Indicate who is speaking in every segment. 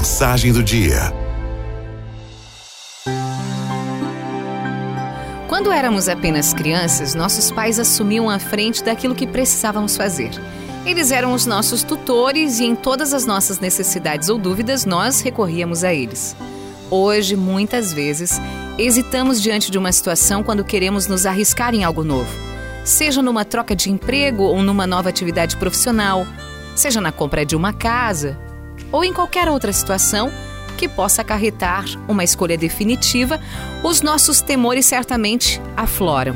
Speaker 1: Mensagem do dia.
Speaker 2: Quando éramos apenas crianças, nossos pais assumiam a frente daquilo que precisávamos fazer. Eles eram os nossos tutores e em todas as nossas necessidades ou dúvidas nós recorríamos a eles. Hoje, muitas vezes, hesitamos diante de uma situação quando queremos nos arriscar em algo novo. Seja numa troca de emprego ou numa nova atividade profissional, seja na compra de uma casa ou em qualquer outra situação que possa acarretar uma escolha definitiva, os nossos temores certamente afloram.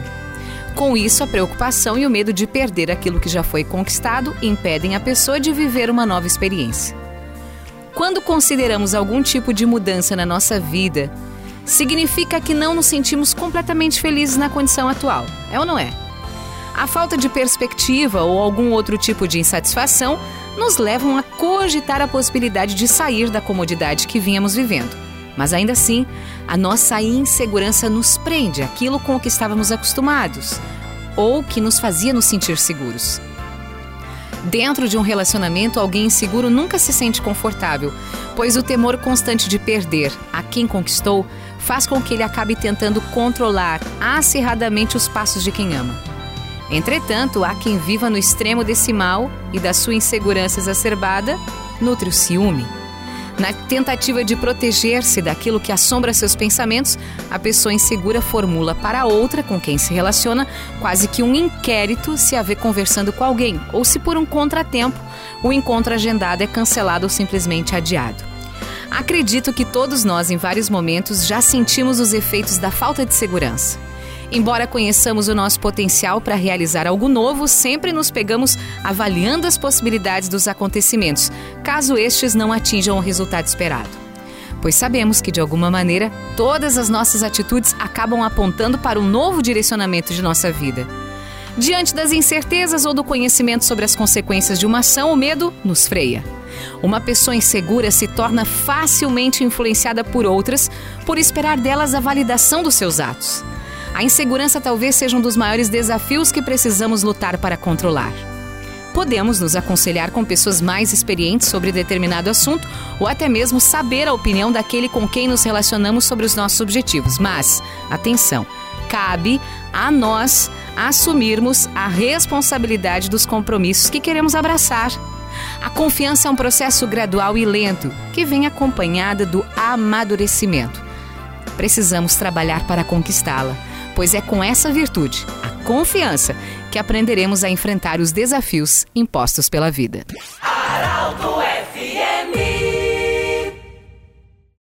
Speaker 2: Com isso, a preocupação e o medo de perder aquilo que já foi conquistado impedem a pessoa de viver uma nova experiência. Quando consideramos algum tipo de mudança na nossa vida, significa que não nos sentimos completamente felizes na condição atual, é ou não é? A falta de perspectiva ou algum outro tipo de insatisfação nos levam a cogitar a possibilidade de sair da comodidade que vínhamos vivendo. Mas ainda assim, a nossa insegurança nos prende aquilo com o que estávamos acostumados ou que nos fazia nos sentir seguros. Dentro de um relacionamento, alguém inseguro nunca se sente confortável, pois o temor constante de perder a quem conquistou faz com que ele acabe tentando controlar acirradamente os passos de quem ama. Entretanto, há quem viva no extremo desse mal e da sua insegurança exacerbada nutre o ciúme. Na tentativa de proteger-se daquilo que assombra seus pensamentos, a pessoa insegura formula para outra com quem se relaciona quase que um inquérito se a vê conversando com alguém ou se por um contratempo o encontro agendado é cancelado ou simplesmente adiado. Acredito que todos nós, em vários momentos, já sentimos os efeitos da falta de segurança. Embora conheçamos o nosso potencial para realizar algo novo, sempre nos pegamos avaliando as possibilidades dos acontecimentos, caso estes não atinjam o resultado esperado. Pois sabemos que, de alguma maneira, todas as nossas atitudes acabam apontando para um novo direcionamento de nossa vida. Diante das incertezas ou do conhecimento sobre as consequências de uma ação, o medo nos freia. Uma pessoa insegura se torna facilmente influenciada por outras por esperar delas a validação dos seus atos. A insegurança talvez seja um dos maiores desafios que precisamos lutar para controlar. Podemos nos aconselhar com pessoas mais experientes sobre determinado assunto ou até mesmo saber a opinião daquele com quem nos relacionamos sobre os nossos objetivos. Mas, atenção, cabe a nós assumirmos a responsabilidade dos compromissos que queremos abraçar. A confiança é um processo gradual e lento que vem acompanhada do amadurecimento. Precisamos trabalhar para conquistá-la pois é com essa virtude, a confiança, que aprenderemos a enfrentar os desafios impostos pela vida. Araldo